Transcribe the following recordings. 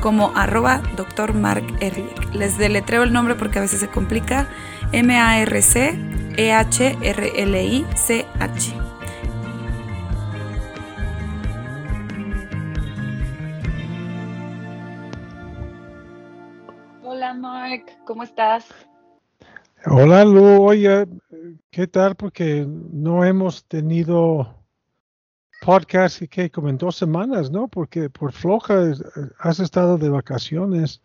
como arroba Dr. Mark Ehrlich. Les deletreo el nombre porque a veces se complica. M-A-R-C-E-H-R-L-I-C-H. Hola Mark, ¿cómo estás? Hola Lu, oye, ¿qué tal? Porque no hemos tenido podcast que como en dos semanas, ¿no? Porque por floja has estado de vacaciones.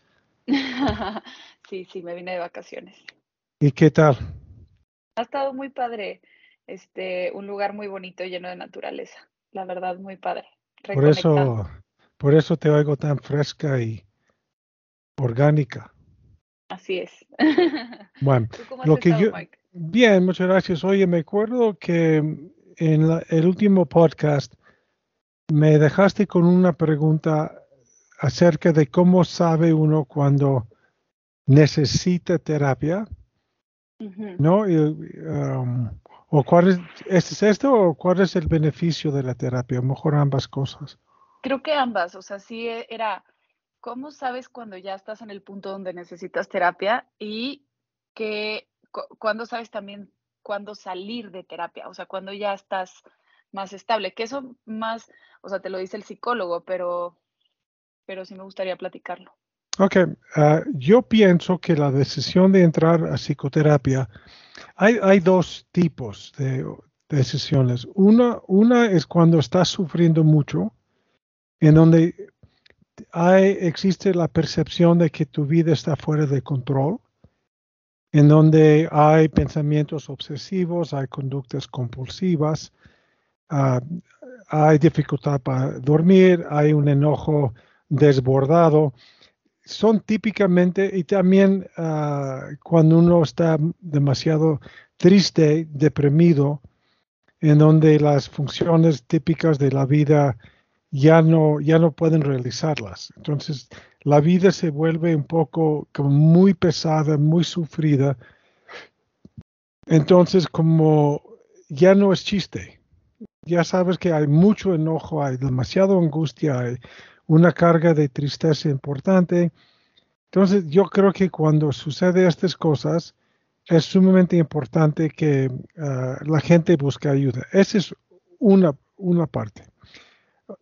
sí, sí, me vine de vacaciones. ¿Y qué tal? Ha estado muy padre. Este, un lugar muy bonito, lleno de naturaleza. La verdad, muy padre. Por eso, por eso te oigo tan fresca y orgánica. Así es. Bueno, lo que yo, bien, muchas gracias. Oye, me acuerdo que en el último podcast me dejaste con una pregunta acerca de cómo sabe uno cuando necesita terapia, ¿no? Um, o cuál es, ¿es esto o cuál es el beneficio de la terapia? A lo mejor ambas cosas. Creo que ambas, o sea, sí e, era, ¿cómo sabes cuando ya estás en el punto donde necesitas terapia y que, cuando sabes también cuándo salir de terapia, o sea, cuando ya estás más estable, que eso más, o sea, te lo dice el psicólogo, pero, pero sí me gustaría platicarlo. Ok, ah, yo pienso que la decisión de entrar a psicoterapia, hay, hay dos tipos de, decisiones. Una, una es cuando estás sufriendo mucho, en donde hay, existe la percepción de que tu vida está fuera de control en donde hay pensamientos obsesivos, hay conductas compulsivas, ah, hay dificultad para dormir, hay un enojo desbordado. Son típicamente, y también ah, cuando uno está demasiado triste, deprimido, en donde las funciones típicas de la vida ya no, ya no pueden realizarlas. Entonces, la vida se vuelve un poco como muy pesada, muy sufrida. Entonces, como ya no es chiste, ya sabes que hay mucho enojo, hay demasiada angustia, hay una carga de tristeza importante. Entonces, yo creo que cuando sucede estas cosas, es sumamente importante que ah, la gente busque ayuda. Esa es una, una parte.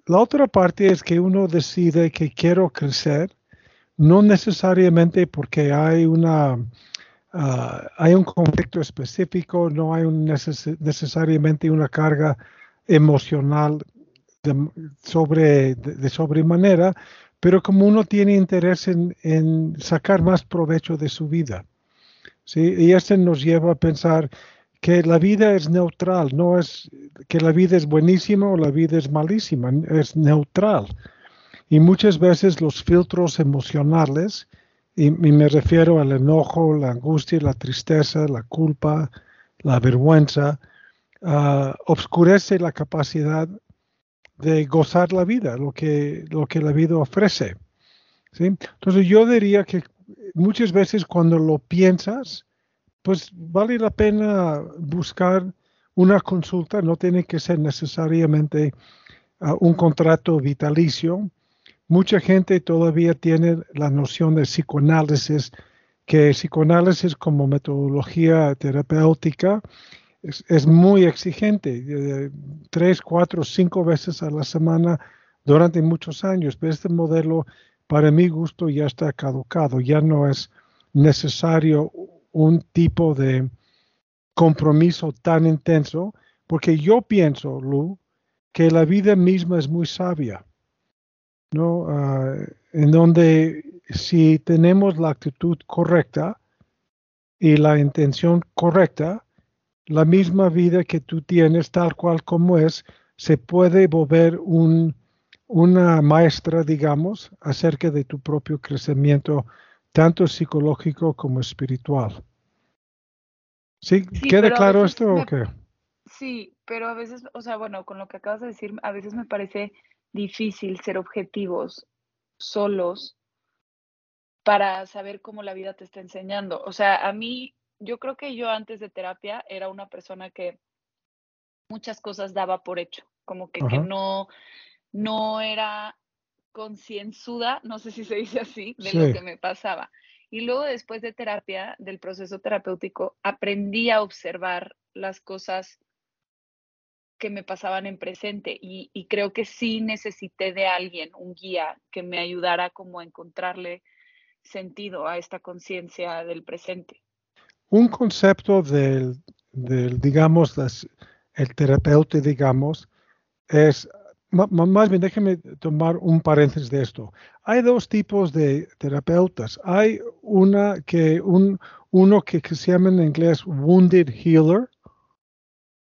La otra parte es que uno decide que quiero crecer, no necesariamente porque hay una ah, hay un conflicto específico, no hay necesariamente una carga emocional de, sobre, de, sobremanera, pero como uno tiene interés en, sacar más provecho de su vida. ¿sí? Y esto nos lleva a pensar, que la vida es neutral, no es que la vida es buenísima o la vida es malísima, es neutral. Y muchas veces los filtros emocionales, y, me refiero al enojo, la angustia, la tristeza, la culpa, la vergüenza, uh, obscurece la capacidad de gozar la vida, lo que, lo que la vida ofrece. ¿sí? Entonces yo diría que muchas veces cuando lo piensas, pues vale la pena buscar una consulta, no tiene que ser necesariamente ah, un contrato vitalicio. Mucha gente todavía tiene la noción de psicoanálisis, que psicoanálisis como metodología terapéutica es, muy exigente, tres, cuatro, cinco veces a la semana durante muchos años. Pero este modelo, para mi gusto, ya está caducado, ya no es necesario un tipo de compromiso tan intenso, porque yo pienso, Lu, que la vida misma es muy sabia, ¿no? Ah, en donde si tenemos la actitud correcta y la intención correcta, la misma vida que tú tienes, tal cual como es, se puede volver un, una maestra, digamos, acerca de tu propio crecimiento tanto psicológico como espiritual. ¿Sí? Sí, ¿Queda claro esto o qué? Sí, pero a veces, o sea, bueno, con lo que acabas de decir, a veces me parece difícil ser objetivos solos para saber cómo la vida te está enseñando. O sea, a mí, yo creo que yo antes de terapia era una persona que muchas cosas daba por hecho, como que, que no, no era concienzuda, no sé si se dice así, de lo que me pasaba. Y luego después de terapia, del proceso terapéutico, aprendí a observar las cosas que me pasaban en presente y, creo que sí necesité de alguien, un guía, que me ayudara como a encontrarle sentido a esta conciencia del presente. Un concepto del, del, digamos, el terapeuta, digamos, es, más bien déjeme tomar un paréntesis de esto. Hay dos tipos de terapeutas. Hay una que, un, uno que, que se llama en inglés Wounded Healer.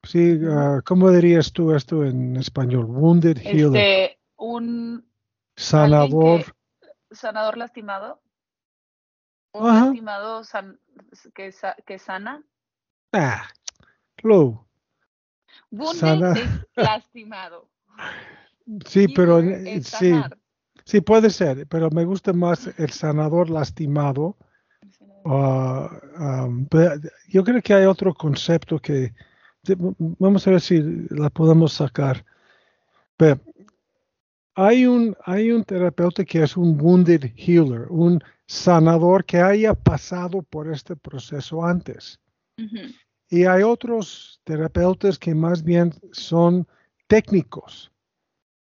Sí, ah, ¿cómo dirías tú esto en español? Wounded Healer. Este, un Sanador. sanador lastimado, un Ajá. lastimado san- que, que sana. Ah, Lou. Wounded es lastimado. Sí, pero eh, sí, sí puede ser, pero me gusta más el sanador lastimado. Pero yo creo que hay otro concepto que vamos a ver si la podemos sacar. Pero hay un, hay un terapeuta que es un wounded healer, un sanador que haya pasado por este proceso antes. Y hay otros terapeutas que más bien son técnicos,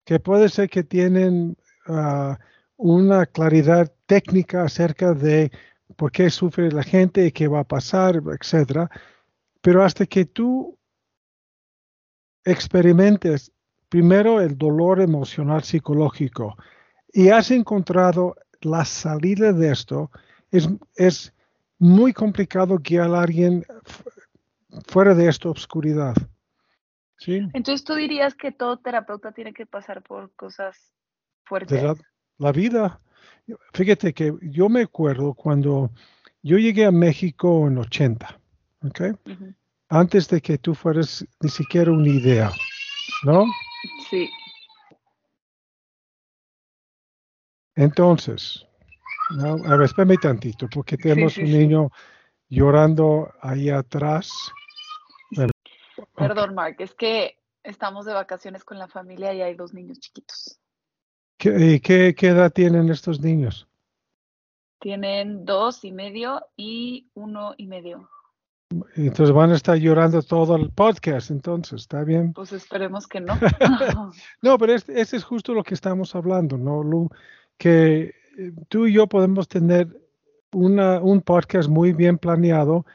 que puede ser que tienen ah, una claridad técnica acerca de por qué sufre la gente qué va a pasar, etcétera. Pero hasta que tú experimentes primero el dolor emocional psicológico y has encontrado la salida de esto, es, es muy complicado guiar a alguien fu- fuera de esta oscuridad. ¿Sí? Entonces tú dirías que todo terapeuta tiene que pasar por cosas fuertes. la, la vida. Fíjate que yo me acuerdo cuando yo llegué a México en 80, ¿ok? Antes de que tú fueras ni siquiera una idea, ¿no? Sí. Entonces, ¿no? a ver, espérame tantito, porque tenemos sí, un sí. niño llorando ahí atrás. Perdón, Mark, es que estamos de vacaciones con la familia y hay dos niños chiquitos. ¿Qué, y qué, qué edad tienen estos niños? Tienen dos y medio y uno y medio. Entonces van a estar llorando todo el podcast, entonces, ¿está bien? Pues esperemos que no. No, pero este, este es justo lo que estamos hablando, ¿no, Lu? Que eh, tú y yo podemos tener una, un podcast muy bien planeado,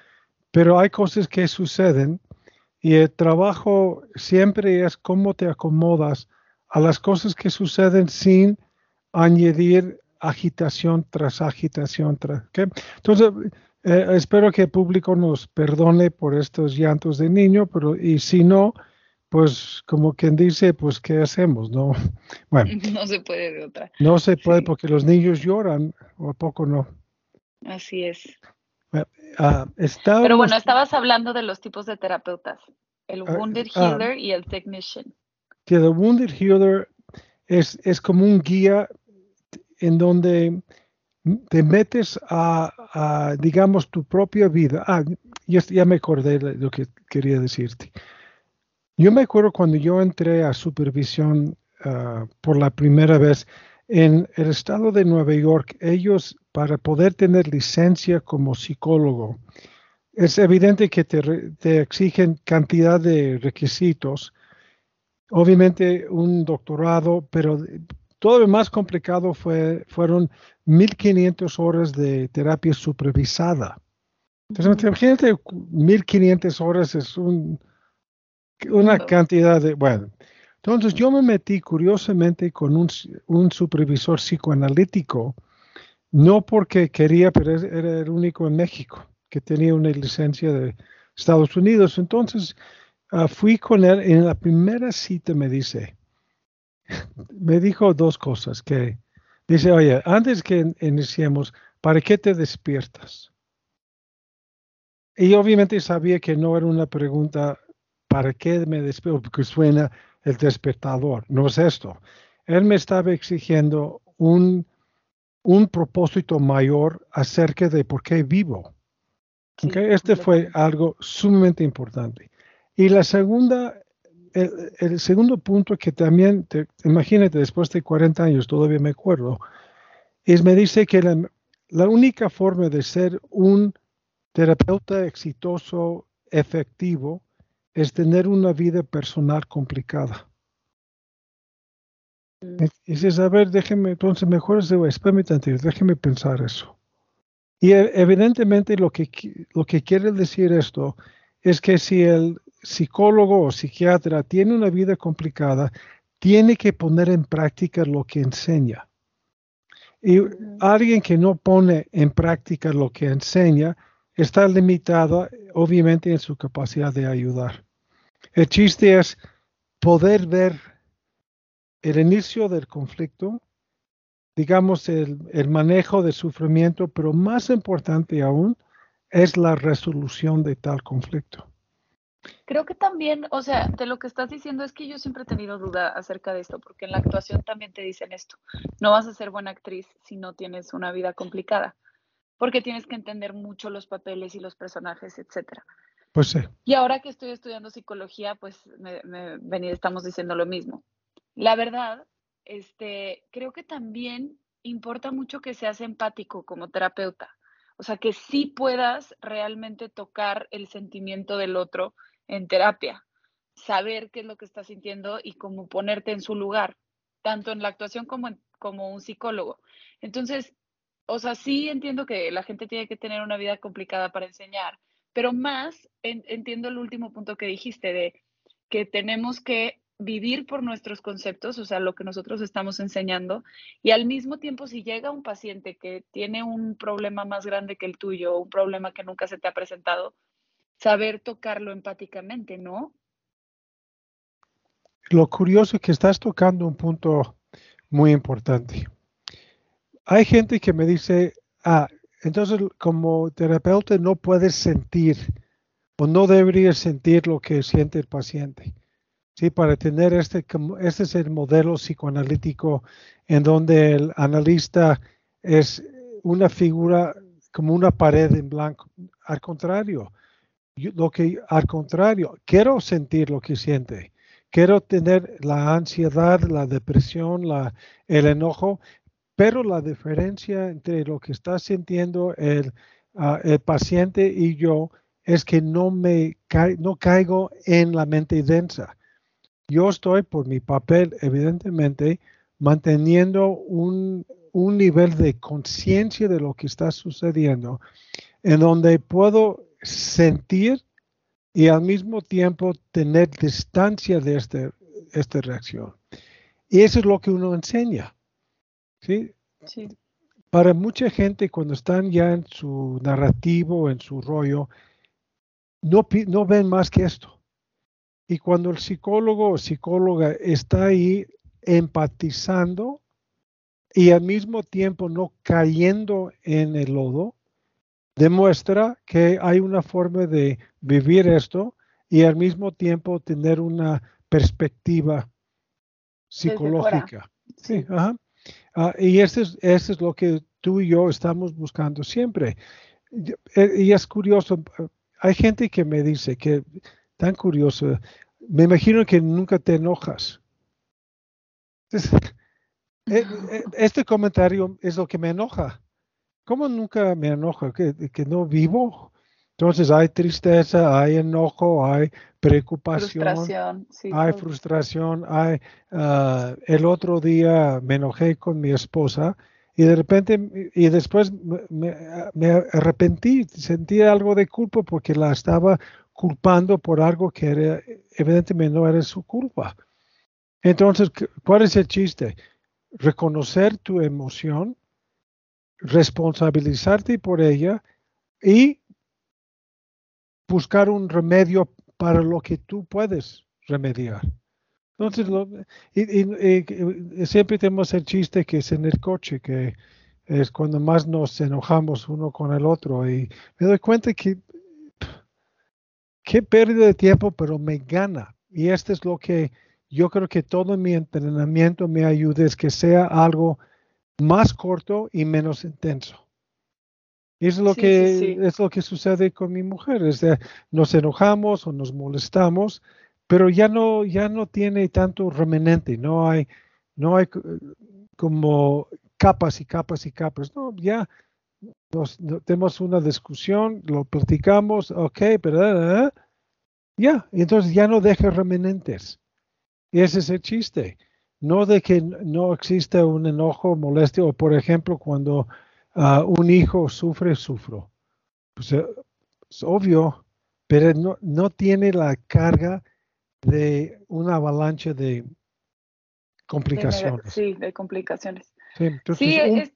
pero hay cosas que suceden y el trabajo siempre es cómo te acomodas a las cosas que suceden sin añadir agitación tras agitación. Tras. Entonces, eh, espero que el público nos perdone por estos llantos de niño, pero y si no, pues como quien dice, pues ¿qué hacemos? No, bueno, no se puede de otra. no se puede Sí. porque los niños lloran, o a poco no. Así es. Estábamos- Pero bueno, estabas hablando de los tipos de terapeutas. El Ah, Wounded ah. Healer y el Technician. que The Wounded Healer es, es como un guía en donde te metes a, a, digamos, tu propia vida. Ah, ya, ya me acordé de lo que quería decirte. Yo me acuerdo cuando yo entré a supervisión por la primera vez en el estado de Nueva York, ellos para poder tener licencia como psicólogo, es evidente que te, te exigen cantidad de requisitos obviamente un doctorado, pero todo lo más complicado fue, fueron 1500 horas de terapia supervisada. Entonces, imagínate, 1500 horas es un- una cantidad de, bueno. Entonces yo me metí curiosamente con un, un supervisor psicoanalítico, no porque quería, pero era el único en México que tenía una licencia de Estados Unidos. Entonces ah, fui con él en la primera cita me dice, me dijo dos cosas, que dice, oye, antes que iniciemos, ¿para qué te despiertas? Y obviamente sabía que no era una pregunta, ¿para qué me despierto? Porque suena el despertador. No es esto. Él me estaba exigiendo un, un propósito mayor acerca de por qué vivo. Este fue algo sumamente importante. Y la segunda, el, segundo punto que también, te, imagínate, después de 40 años, todavía me acuerdo, es me dice que la, la única forma de ser un terapeuta exitoso, efectivo, es tener una vida personal complicada. Mm. Y dices, a ver, déjeme, entonces mejor espérame tantito, déjeme pensar eso. Y e, evidentemente lo que, lo que quiere decir esto es que si el psicólogo o psiquiatra tiene una vida complicada, tiene que poner en práctica lo que enseña. Y alguien que no pone en práctica lo que enseña está limitado obviamente en su capacidad de ayudar. El chiste es poder ver el inicio del conflicto, digamos el, el manejo del sufrimiento, pero más importante aún es la resolución de tal conflicto. Creo que también, o sea, de lo que estás diciendo es que yo siempre he tenido duda acerca de esto, porque en la actuación también te dicen esto. No vas a ser buena actriz si no tienes una vida complicada, porque tienes que entender mucho los papeles y los personajes, etcétera. Pues sí. Y ahora que estoy estudiando psicología, pues me, me, estamos diciendo lo mismo. La verdad, este, creo que también importa mucho que seas empático como terapeuta. O sea, que sí puedas realmente tocar el sentimiento del otro en terapia, saber qué es lo que está sintiendo y cómo ponerte en su lugar, tanto en la actuación como, como un psicólogo. Entonces, o sea, sí entiendo que la gente tiene que tener una vida complicada para enseñar, pero más entiendo el último punto que dijiste de que tenemos que vivir por nuestros conceptos, o sea, lo que nosotros estamos enseñando, y al mismo tiempo si llega un paciente que tiene un problema más grande que el tuyo, un problema que nunca se te ha presentado, saber tocarlo empáticamente, ¿no? Lo curioso es que estás tocando un punto muy importante. Hay gente que me dice, ah, entonces como terapeuta no puedes sentir o no deberías sentir lo que siente el paciente. Sí, para tener este, este es el modelo psicoanalítico en donde el analista es una figura como una pared en blanco. Al contrario, lo que al contrario, quiero sentir lo que siente. Quiero tener la ansiedad, la depresión, el enojo, pero la diferencia entre lo que está sintiendo el, ah, paciente y yo es que no me no caigo en la mente densa. Yo estoy por mi papel, evidentemente, manteniendo un, un nivel de conciencia de lo que está sucediendo, en donde puedo sentir y al mismo tiempo tener distancia de este, esta reacción. Y eso es lo que uno enseña. ¿sí? Para mucha gente, cuando están ya en su narrativo, en su rollo, no, no ven más que esto. Y cuando el psicólogo o psicóloga está ahí empatizando y al mismo tiempo no cayendo en el lodo, demuestra que hay una forma de vivir esto y al mismo tiempo tener una perspectiva psicológica. Sí, ajá. Ah, y eso es, eso es lo que tú y yo estamos buscando siempre. Eh, y es curioso, hay gente que me dice que, tan curioso, me imagino que nunca te enojas. Eh, eh, este comentario es lo que me enoja. ¿Cómo nunca me enojo? ¿Que, no vivo? Entonces hay tristeza, hay enojo, hay preocupación, frustración, hay frustración, hay... Ah, el otro día me enojé con mi esposa y de repente, y después me, me, arrepentí, sentí algo de culpa porque la estaba culpando por algo que evidentemente no era su culpa. Entonces, ¿cuál es el chiste? Reconocer tu emoción responsabilizarte por ella y buscar un remedio para lo que tú puedes remediar. Entonces, y, siempre tenemos el chiste que es en el coche, que es cuando más nos enojamos uno con el otro y me doy cuenta que qué pérdida de tiempo, pero me gana. Y esto es lo que yo creo que todo mi entrenamiento me ayuda, es que sea algo más corto y menos intenso. Es lo, que, es lo que sucede con mi mujer. Es nos enojamos o nos molestamos, pero ya no, ya no tiene tanto remanente, no hay, no hay como capas y capas y capas. No, ya nos, tenemos una discusión, lo platicamos, ok, pero ya, entonces ya no deja remanentes. Y ese es el chiste. No de que no exista un enojo, molestia, o por ejemplo, cuando uh, un hijo sufre, sufro. Pues, eh, es obvio, pero no, no tiene la carga de una avalancha de complicaciones. Sí, de complicaciones. Sí, es,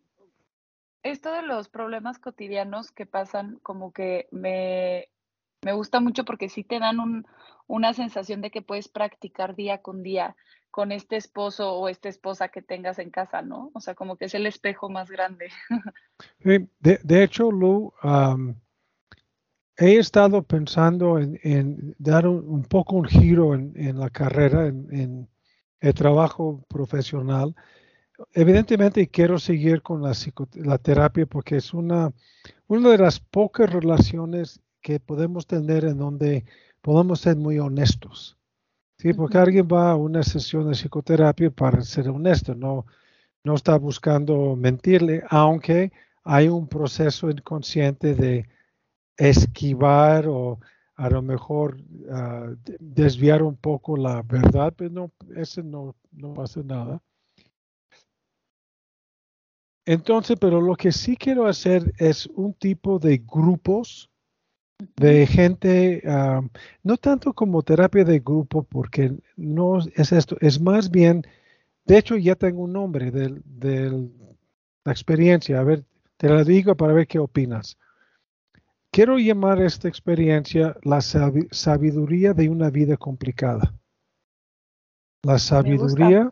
esto de los problemas cotidianos que pasan, como que me, me gusta mucho porque sí te dan un, una sensación de que puedes practicar día con día con este esposo o esta esposa que tengas en casa, ¿no? O sea, como que es el espejo más grande. de, hecho, Lu, he estado pensando en, dar un, poco un giro en, en la carrera, en, el trabajo profesional. Evidentemente quiero seguir con la, la terapia porque es una, una de las pocas relaciones que podemos tener en donde podemos ser muy honestos. Sí, porque alguien va a una sesión de psicoterapia para ser honesto, no, no está buscando mentirle, aunque hay un proceso inconsciente de esquivar o a lo mejor ah, desviar un poco la verdad, pero no, ese no, no hace nada. Entonces, pero lo que sí quiero hacer es un tipo de grupos de gente, ah, no tanto como terapia de grupo, porque no es esto, es más bien, de hecho ya tengo un nombre de, la experiencia, a ver, te la digo para ver qué opinas. Quiero llamar esta experiencia la sabiduría de una vida complicada. La sabiduría,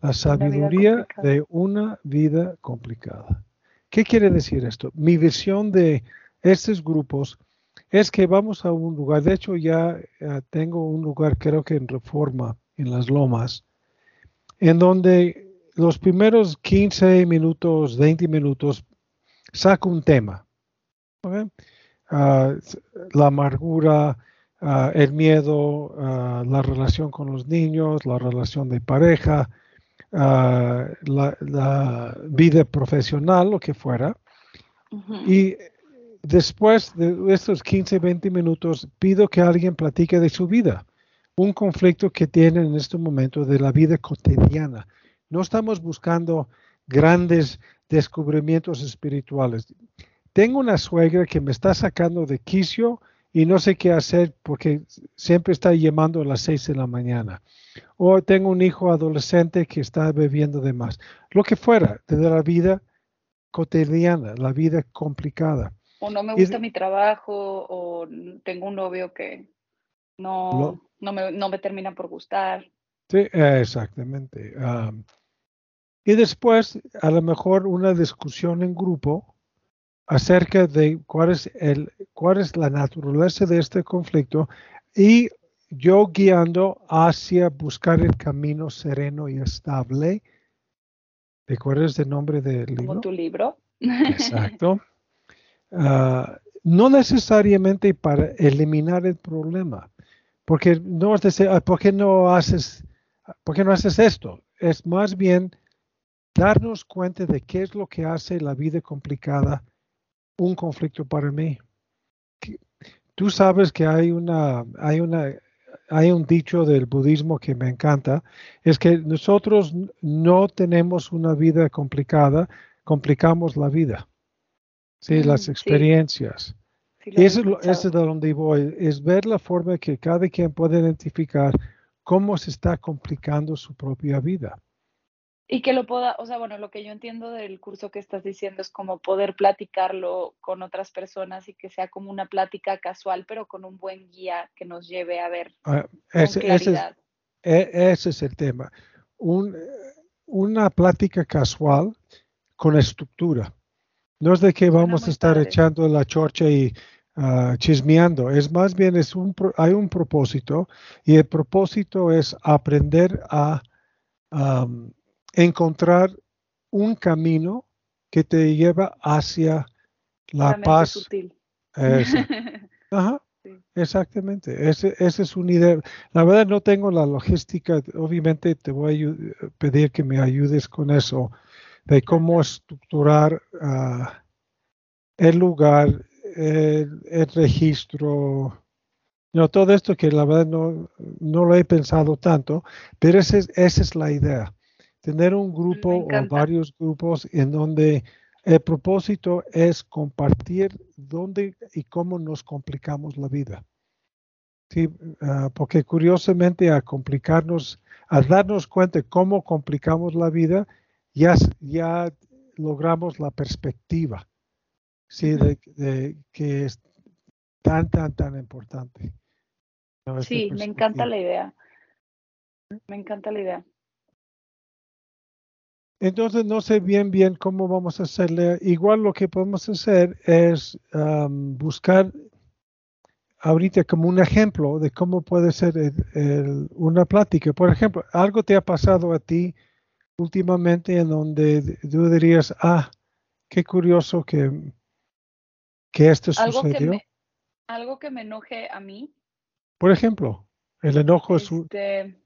la sabiduría de una vida complicada. ¿Qué quiere decir esto? Mi visión de estos grupos es que vamos a un lugar, de hecho ya eh, tengo un lugar creo que en Reforma, en las Lomas, en donde los primeros 15 minutos, 20 minutos, saco un tema. Ah, la amargura, ah, el miedo, ah, la relación con los niños, la relación de pareja, la, vida profesional, lo que fuera. Y Después de estos 15, 20 minutos, pido que alguien platique de su vida, un conflicto que tiene en este momento de la vida cotidiana. No estamos buscando grandes descubrimientos espirituales. Tengo una suegra que me está sacando de quicio y no sé qué hacer porque siempre está llamando a las 6 de la mañana. O tengo un hijo adolescente que está bebiendo de más. Lo que fuera de la vida cotidiana, la vida complicada o no me gusta mi trabajo, o tengo un novio que no, no, me, no me, termina por gustar. Sí, exactamente. y después, a lo mejor una discusión en grupo acerca de cuál es, el, cuál es la naturaleza de este conflicto y yo guiando hacia buscar el camino sereno y estable. ¿Recuerdas el nombre del libro? Como tu libro. Exacto. Ah, no necesariamente para eliminar el problema, porque no ah, ¿por qué no haces, por qué no haces esto? Es más bien darnos cuenta de qué es lo que hace la vida complicada un conflicto para mí. Tú sabes que hay una, hay una, hay un dicho del budismo que me encanta, es que nosotros no tenemos una vida complicada, complicamos la vida. Sí, las experiencias. y eso, es de donde voy, es ver la forma que cada quien puede identificar cómo se está complicando su propia vida. Y que lo pueda, o sea, bueno, lo que yo entiendo del curso que estás diciendo es como poder platicarlo con otras personas y que sea como una plática casual, pero con un buen guía que nos lleve a ver ah, ese, claridad. E, ese, es, el tema. Un, una plática casual con estructura. No es de que vamos a estar echando la chorcha y uh, chismeando, es más bien es un, hay un propósito y el propósito es aprender a um, encontrar un camino que te lleva hacia la, paz. Sutil. Ajá. Exactamente, esa es una idea. La verdad no tengo la logística, obviamente te voy a pedir que me ayudes con eso, de cómo estructurar ah, el lugar, el, registro, no, todo esto que la verdad no, no lo he pensado tanto, pero esa es, esa es la idea, tener un grupo o varios grupos en donde el propósito es compartir dónde y cómo nos complicamos la vida. Sí, ah, porque curiosamente a complicarnos, a darnos cuenta de cómo complicamos la vida, ya, ya logramos la perspectiva, sí, de, que es tan, tan, tan importante. Sí, me encanta la idea. Me encanta la idea. Entonces no sé bien bien cómo vamos a hacerle. Igual lo que podemos hacer es buscar ahorita como un ejemplo de cómo puede ser una plática. Por ejemplo, algo te ha pasado a ti últimamente en donde tú dirías, ah, qué curioso que, que esto sucedió. algo que me enoje a mí. Por ejemplo, el enojo es un... Este,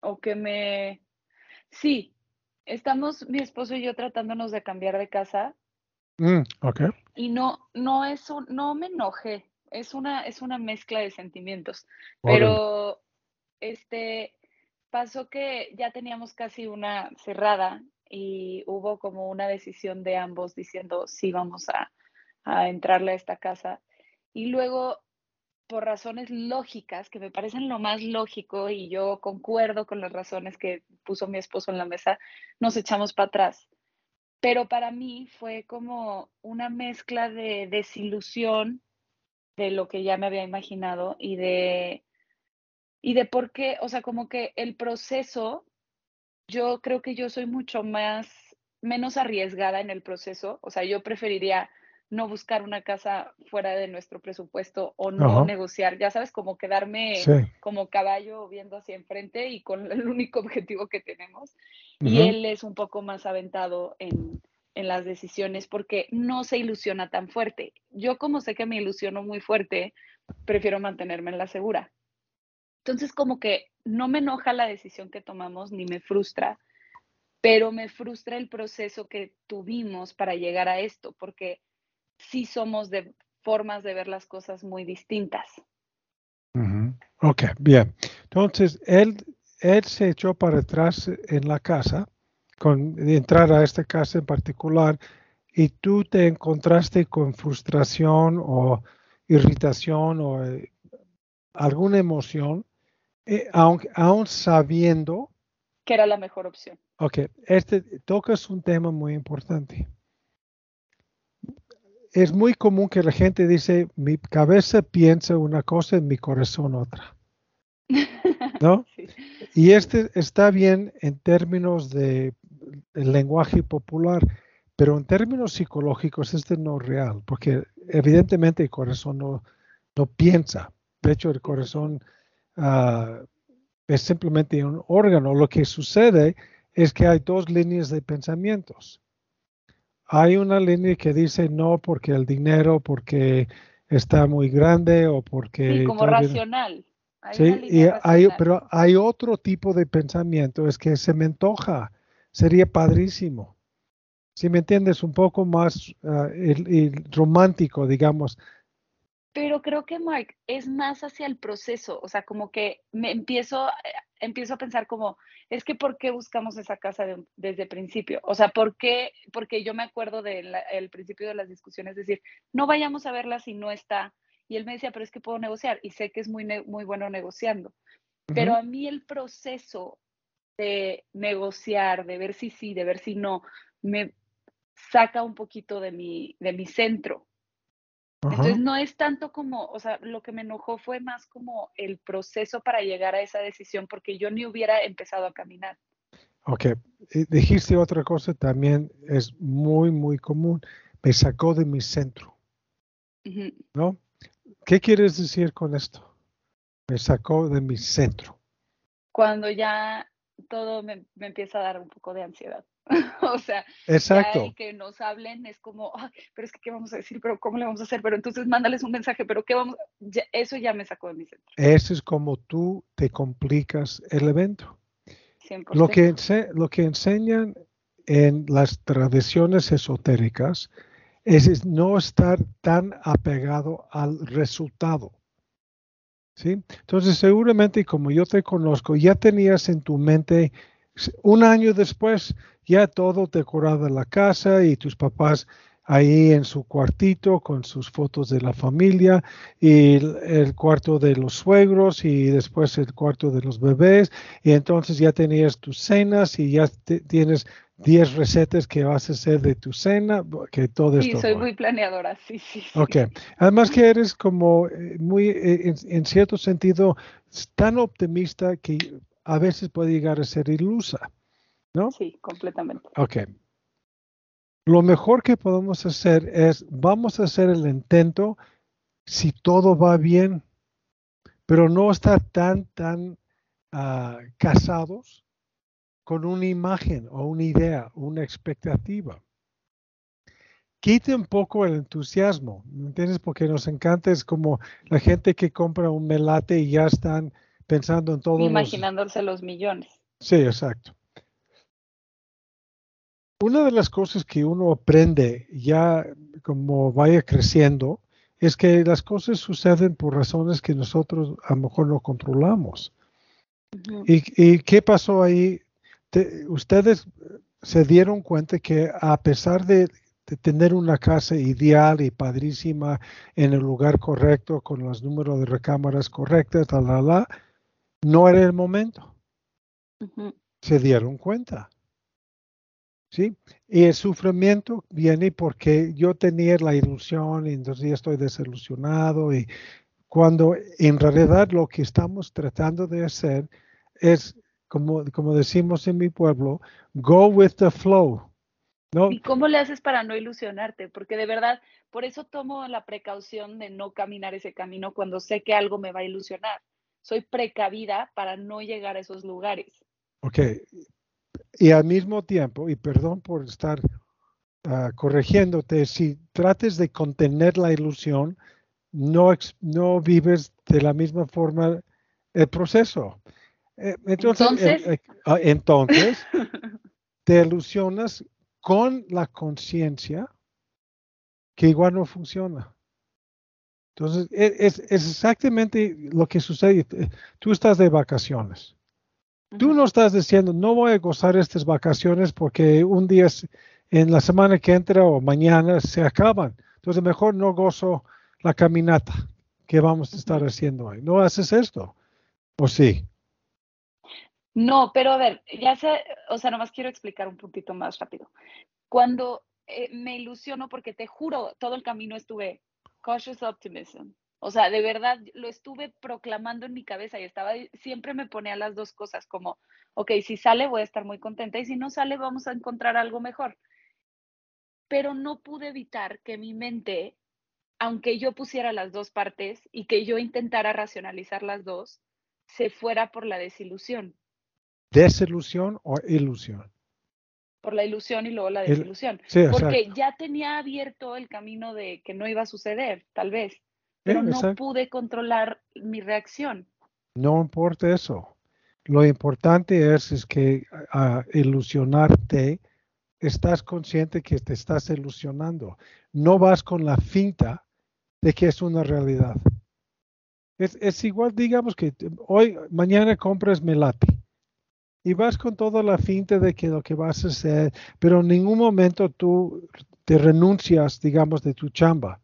o que me... Sí, estamos mi esposo y yo tratándonos de cambiar de casa. Mm, y no, no es un, no me enoje, es una, es una mezcla de sentimientos. Pero este pasó que ya teníamos casi una cerrada y hubo como una decisión de ambos diciendo sí vamos a, a entrarle a esta casa. Y luego por razones lógicas, que me parecen lo más lógico y yo concuerdo con las razones que puso mi esposo en la mesa, nos echamos para atrás. Pero para mí fue como una mezcla de desilusión de lo que ya me había imaginado y de, y de por qué, o sea, como que el proceso, yo creo que yo soy mucho más, menos arriesgada en el proceso, o sea, yo preferiría no buscar una casa fuera de nuestro presupuesto o no negociar, ya sabes, como quedarme como caballo viendo hacia enfrente y con el único objetivo que tenemos. Y él es un poco más aventado en, en, las decisiones porque no se ilusiona tan fuerte. Yo como sé que me ilusiono muy fuerte, prefiero mantenerme en la segura. Entonces como que no me enoja la decisión que tomamos ni me frustra, pero me frustra el proceso que tuvimos para llegar a esto, porque sí somos de formas de ver las cosas muy distintas. Ok, bien. Entonces, él, él se echó para atrás en la casa, con entrar a esta casa en particular, y tú te encontraste con frustración o irritación o eh, alguna emoción, eh, aunque, aún sabiendo que era la mejor opción. Ok, este tocas un tema muy importante es muy común que la gente dice, mi cabeza piensa una cosa y mi corazón otra. ¿No? Y este está bien en términos de lenguaje popular, pero en términos psicológicos este no es real, porque evidentemente el corazón no, no piensa. De hecho, el corazón ah, es simplemente un órgano. Lo que sucede es que hay dos líneas de pensamientos hay una línea que dice no porque el dinero, porque está muy grande o porque... Sí, como racional. sí, y hay, pero hay otro tipo de pensamiento, es que se me antoja, sería padrísimo. Si me entiendes, un poco más ah, romántico, digamos. Pero creo que, Mark, es más hacia el proceso, o sea, como que me empiezo, eh, empiezo a pensar como, es que ¿por qué buscamos esa casa desde el principio? O sea, ¿por qué? Porque yo me acuerdo del principio de las discusiones, es decir, no vayamos a verla si no está. Y él me decía, pero es que puedo negociar y sé que es muy, muy bueno negociando. Pero a mí el proceso de negociar, de ver si sí, de ver si no, me saca un poquito de mi, de mi centro. Entonces no es tanto como, o sea, lo que me enojó fue más como el proceso para llegar a esa decisión, porque yo ni hubiera empezado a caminar. Ok, dijiste otra cosa también es muy, muy común. Me sacó de mi centro. ¿No? ¿Qué quieres decir con esto? Me sacó de mi centro. Cuando ya todo me, empieza a dar un poco de ansiedad. o sea, Exacto. que nos hablen es como, pero es que qué vamos a decir, pero cómo le vamos a hacer, pero entonces mándales un mensaje, pero qué vamos, eso ya me sacó de mi centro. Eso es como tú te complicas el evento. Lo que, lo que enseñan en las tradiciones esotéricas es no estar tan apegado al resultado. ¿Sí? Entonces, seguramente, como yo te conozco, ya tenías en tu mente, un año después, ya todo decorado en la casa y tus papás ahí en su cuartito con sus fotos de la familia y el, cuarto de los suegros y después el cuarto de los bebés y entonces ya tenías tus cenas y ya tienes 10 recetas que vas a hacer de tu cena, que todo esto. Sí, soy muy planeadora, sí, sí. Ok. Además que eres como eh, muy, eh, en, cierto sentido, tan optimista que a veces puede llegar a ser ilusa, ¿no? Sí, completamente. Ok. Lo mejor que podemos hacer es, vamos a hacer el intento si todo va bien, pero no estar tan, tan ah, casados con una imagen o una idea, una expectativa. Quite un poco el entusiasmo, ¿me entiendes? Porque nos encanta, es como la gente que compra un melate y ya están pensando en todo. Imaginándose los millones. Sí, exacto. Una de las cosas que uno aprende ya como vaya creciendo es que las cosas suceden por razones que nosotros a lo mejor no controlamos. ¿Y, qué pasó ahí? ustedes se dieron cuenta que a pesar de, tener una casa ideal y padrísima en el lugar correcto, con los números de recámaras correctas, no era el momento. Se dieron cuenta. ¿Sí? Y el sufrimiento viene porque yo tenía la ilusión y entonces ya estoy desilusionado y cuando en realidad lo que estamos tratando de hacer es, como, como decimos en mi pueblo, go with the flow. ¿no? ¿Y cómo le haces para no ilusionarte? Porque de verdad, por eso tomo la precaución de no caminar ese camino cuando sé que algo me va a ilusionar. Soy precavida para no llegar a esos lugares. Ok, y al mismo tiempo, y perdón por estar ah, corrigiéndote, si trates de contener la ilusión, no, no vives de la misma forma el proceso. Eh, entonces, eh, ah, entonces, te ilusionas con la conciencia que igual no funciona. Entonces, e, es, es, exactamente lo que sucede. Tú estás de vacaciones. Tú no estás diciendo, no voy a gozar estas vacaciones porque un día en la semana que entra o mañana se acaban. Entonces mejor no gozo la caminata que vamos a estar haciendo hoy. ¿No haces esto? ¿O sí? No, pero a ver, ya sé, o sea, nomás quiero explicar un poquito más rápido. Cuando eh, me ilusiono, porque te juro, todo el camino estuve cautious optimism, o sea, de verdad lo estuve proclamando en mi cabeza y estaba, siempre me ponía las dos cosas como, ok, si sale voy a estar muy contenta y si no sale vamos a encontrar algo mejor. Pero no pude evitar que mi mente, aunque yo pusiera las dos partes y que yo intentara racionalizar las dos, se fuera por la desilusión. ¿Desilusión o ilusión? Por la ilusión y luego la desilusión. porque ya tenía abierto el camino de que no iba a suceder, tal vez pero no pude controlar mi reacción. No importa eso. Lo importante es, es que a ilusionarte, estás consciente que te estás ilusionando. No vas con la finta de que es una realidad. Es, es igual, digamos que hoy, mañana compras melate y vas con toda la finta de que lo que vas a hacer, pero en ningún momento tú te renuncias, digamos, de tu chamba.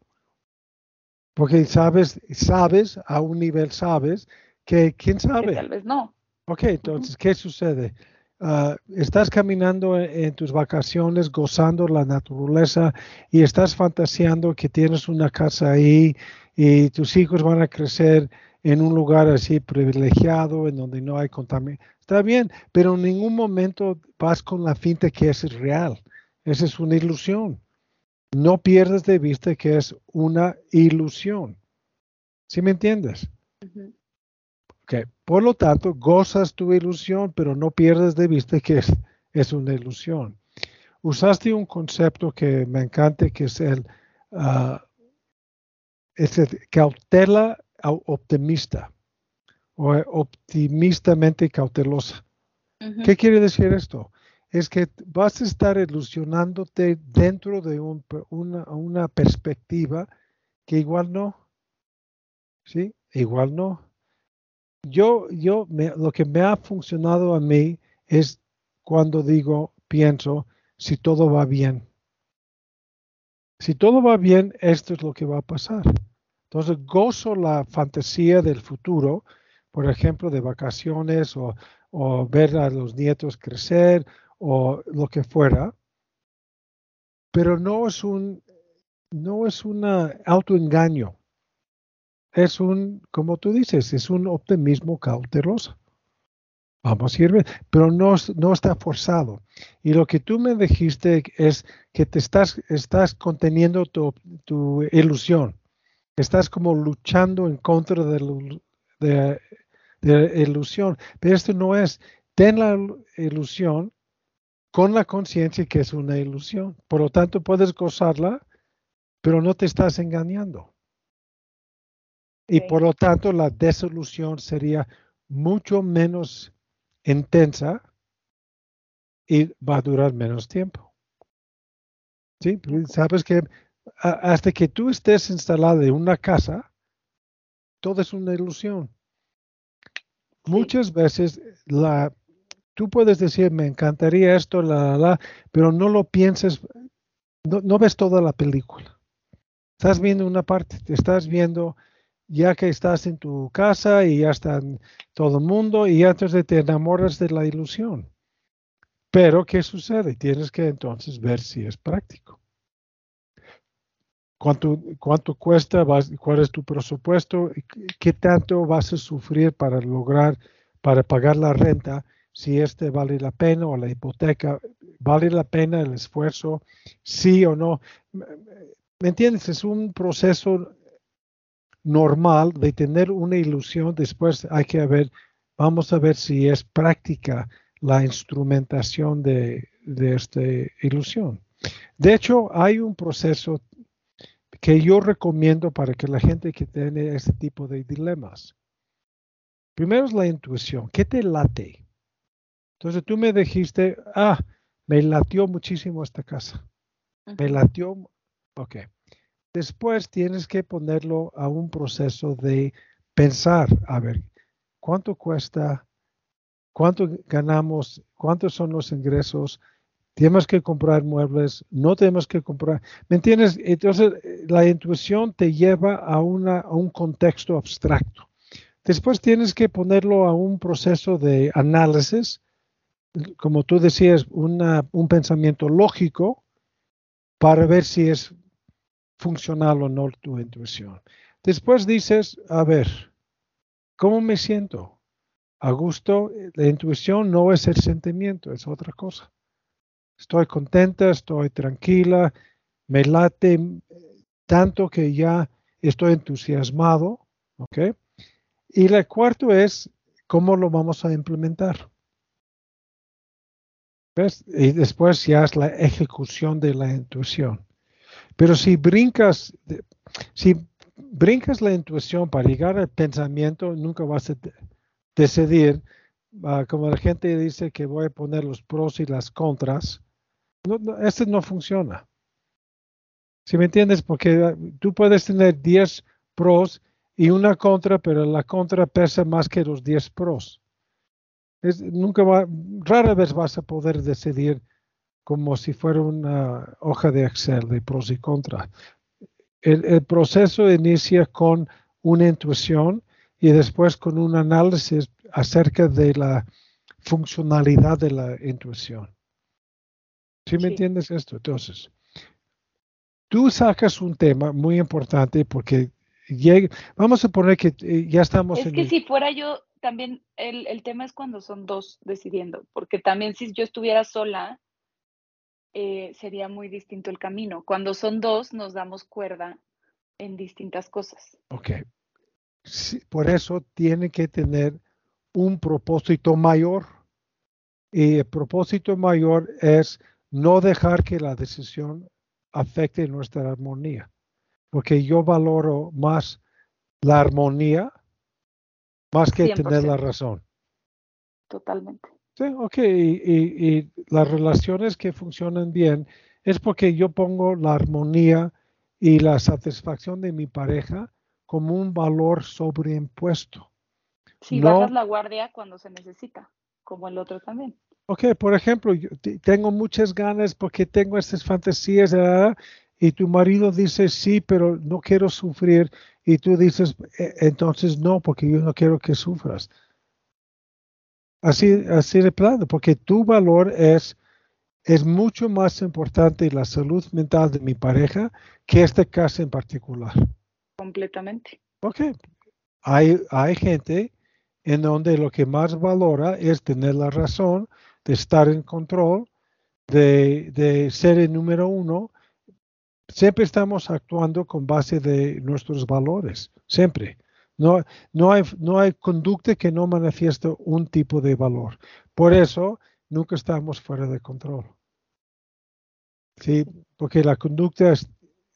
Porque sabes, sabes, a un nivel sabes, que quién sabe. tal vez no. Ok, entonces, ¿qué sucede? Ah, estás caminando en, tus vacaciones, gozando la naturaleza y estás fantaseando que tienes una casa ahí y tus hijos van a crecer en un lugar así privilegiado, en donde no hay contaminación. Está bien, pero en ningún momento vas con la finta que es real. Esa es una ilusión. No pierdas de vista que es una ilusión. ¿Sí me entiendes? Por lo tanto, gozas tu ilusión, pero no pierdas de vista que es, es una ilusión. Usaste un concepto que me encanta, que es el, uh, cautela optimista o optimistamente cautelosa. ¿Qué quiere decir esto? Es que vas a estar ilusionándote dentro de una, una, perspectiva que igual no. ¿Sí? Igual no. Yo, yo, lo que me ha funcionado a mí es cuando digo, pienso, si todo va bien. Si todo va bien, esto es lo que va a pasar. Entonces, gozo la fantasía del futuro, por ejemplo, de vacaciones o ver a los nietos crecer o lo que fuera, pero no es un, no es un autoengaño. Es un, como tú dices, es un optimismo cauteloso. Vamos a ir, pero no, no está forzado. Y lo que tú me dijiste es que te estás, estás conteniendo tu, tu ilusión. Estás como luchando en contra de, de, de ilusión. Pero esto no es, ten la ilusión con la conciencia que es una ilusión. Por lo tanto, puedes gozarla, pero no te estás engañando. Y por lo tanto, la desilusión sería mucho menos intensa y va a durar menos tiempo. ¿Sí? Sabes que hasta que tú estés instalado en una casa, todo es una ilusión. Muchas veces la, tú puedes decir, me encantaría esto, la, la, pero no lo pienses, no, ves toda la película. Estás viendo una parte, te estás viendo ya que estás en tu casa y ya está todo el mundo y entonces te enamoras de la ilusión. Pero, ¿qué sucede? Tienes que entonces ver si es práctico. ¿Cuánto, cuánto cuesta? ¿Cuál es tu presupuesto? ¿Qué tanto vas a sufrir para lograr, para pagar la renta? Si este vale la pena o la hipoteca, ¿vale la pena el esfuerzo? Sí o no. ¿Me entiendes? Es un proceso normal de tener una ilusión, después hay que ver, vamos a ver si es práctica la instrumentación de, esta ilusión. De hecho, hay un proceso que yo recomiendo para que la gente que tiene este tipo de dilemas. Primero es la intuición. ¿Qué te late? Entonces tú me dijiste, ah, me latió muchísimo esta casa. Me latió, ok. Después tienes que ponerlo a un proceso de pensar, a ver, ¿cuánto cuesta? ¿Cuánto ganamos? ¿Cuántos son los ingresos? Tenemos que comprar muebles, no tenemos que comprar. ¿Me entiendes? Entonces, la intuición te lleva a, una, a un contexto abstracto. Después tienes que ponerlo a un proceso de análisis, como tú decías, un pensamiento lógico para ver si es funcional o no tu intuición. Después dices, a ver, ¿cómo me siento? A gusto, la intuición no es el sentimiento, es otra cosa. Estoy contenta, estoy tranquila, me late tanto que ya estoy entusiasmado, ¿ok? Y el cuarto es cómo lo vamos a implementar. ¿Ves? Y después ya es la ejecución de la intuición. Pero si brincas, si brincas la intuición para llegar al pensamiento, nunca vas a decidir, ah, como la gente dice que voy a poner los pros y las contras. No, no, este no funciona. Si me entiendes? Porque ah, tú puedes tener 10 pros y una contra, pero la contra pesa más que los 10 pros. Es, nunca va, rara vez vas a poder decidir como si fuera una hoja de Excel de pros y contras. El, proceso inicia con una intuición y después con un análisis acerca de la funcionalidad de la intuición. ¿Sí me entiendes esto? Entonces, tú sacas un tema muy importante porque llegue, vamos a poner que eh, ya estamos es en que el- si fuera yo, también el, el tema es cuando son dos decidiendo, porque también si yo estuviera sola, eh, sería muy distinto el camino. Cuando son dos, nos damos cuerda en distintas cosas. Ok. Sí, por eso tiene que tener un propósito mayor. Y el propósito mayor es no dejar que la decisión afecte nuestra armonía. Porque yo valoro más la armonía más que tener la 100%. razón. Totalmente. Sí, ok. Y, y- y las relaciones que funcionan bien es porque yo pongo la armonía y la satisfacción de mi pareja como un valor sobreimpuesto. Si No. bajas la guardia cuando se necesita, como el otro también. Ok, por ejemplo, yo te- tengo muchas ganas porque tengo estas fantasías ah, y tu marido dice sí, pero no quiero sufrir y tú dices "E- entonces no, porque yo no quiero que sufras. Así, así de plano, porque tu valor es, es mucho más importante la salud mental de mi pareja que este caso en particular. Completamente. Ok, hay, hay gente en donde lo que más valora es tener la razón, de estar en control, de, de ser el número uno. Siempre estamos actuando con base de nuestros valores, siempre. No, no, hay, no hay conducta que no manifieste un tipo de valor. Por eso nunca estamos fuera de control. Sí, porque la conducta es-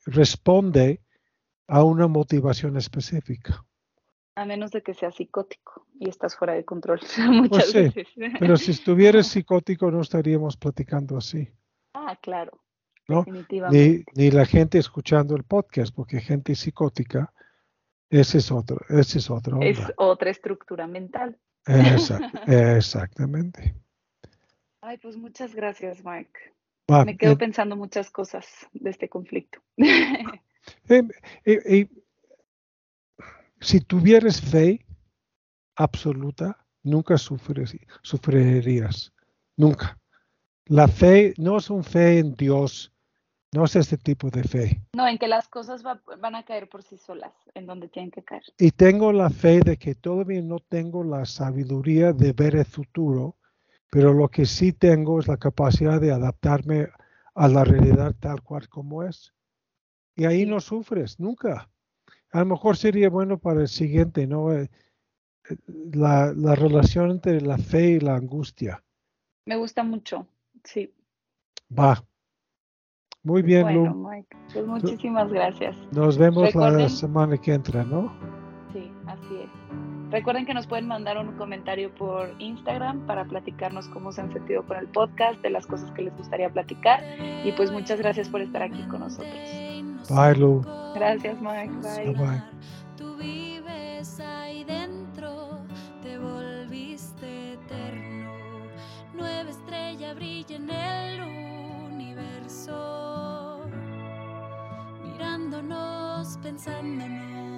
responde a una motivación específica. A menos de que sea psicótico y estás fuera de control muchas sí, veces. Pero si estuvieras psicótico no estaríamos platicando así, Ah, claro. ¿No? Ni, ni la gente escuchando el podcast, porque gente psicótica, ese es otro, ese es otra onda. Es otra estructura mental. Exact- exactamente. Ay, pues muchas gracias, Mike. Me quedo eh, pensando muchas cosas de este conflicto. eh, eh, eh, si tuvieras fe absoluta, nunca sufres- sufrirías. Nunca. La fe no es un fe en Dios, no es este tipo de fe. No, en que las cosas va- van a caer por sí solas, en donde tienen que caer. Y tengo la fe de que todavía no tengo la sabiduría de ver el futuro, pero lo que sí tengo es la capacidad de adaptarme a la realidad tal cual como es. Y ahí no sufres, nunca. A lo mejor sería bueno para el siguiente, ¿no? Eh, eh, La, la relación entre la fe y la angustia. Me gusta mucho. Sí. Va. Muy bien, bueno, Lu. Mike. Pues muchísimas gracias. Nos vemos la recuerden- semana que entra, ¿no? Sí, así es. Recuerden que nos pueden mandar un comentario por Instagram para platicarnos cómo se han sentido con el podcast, de las cosas que les gustaría platicar. Y pues muchas gracias por estar aquí con nosotros. Bye, Lu. Gracias, Mike. Bye. Bye, bye. Tú vives ahí dentro, te volviste eterno. Nueva estrella brilla en el pensándonos.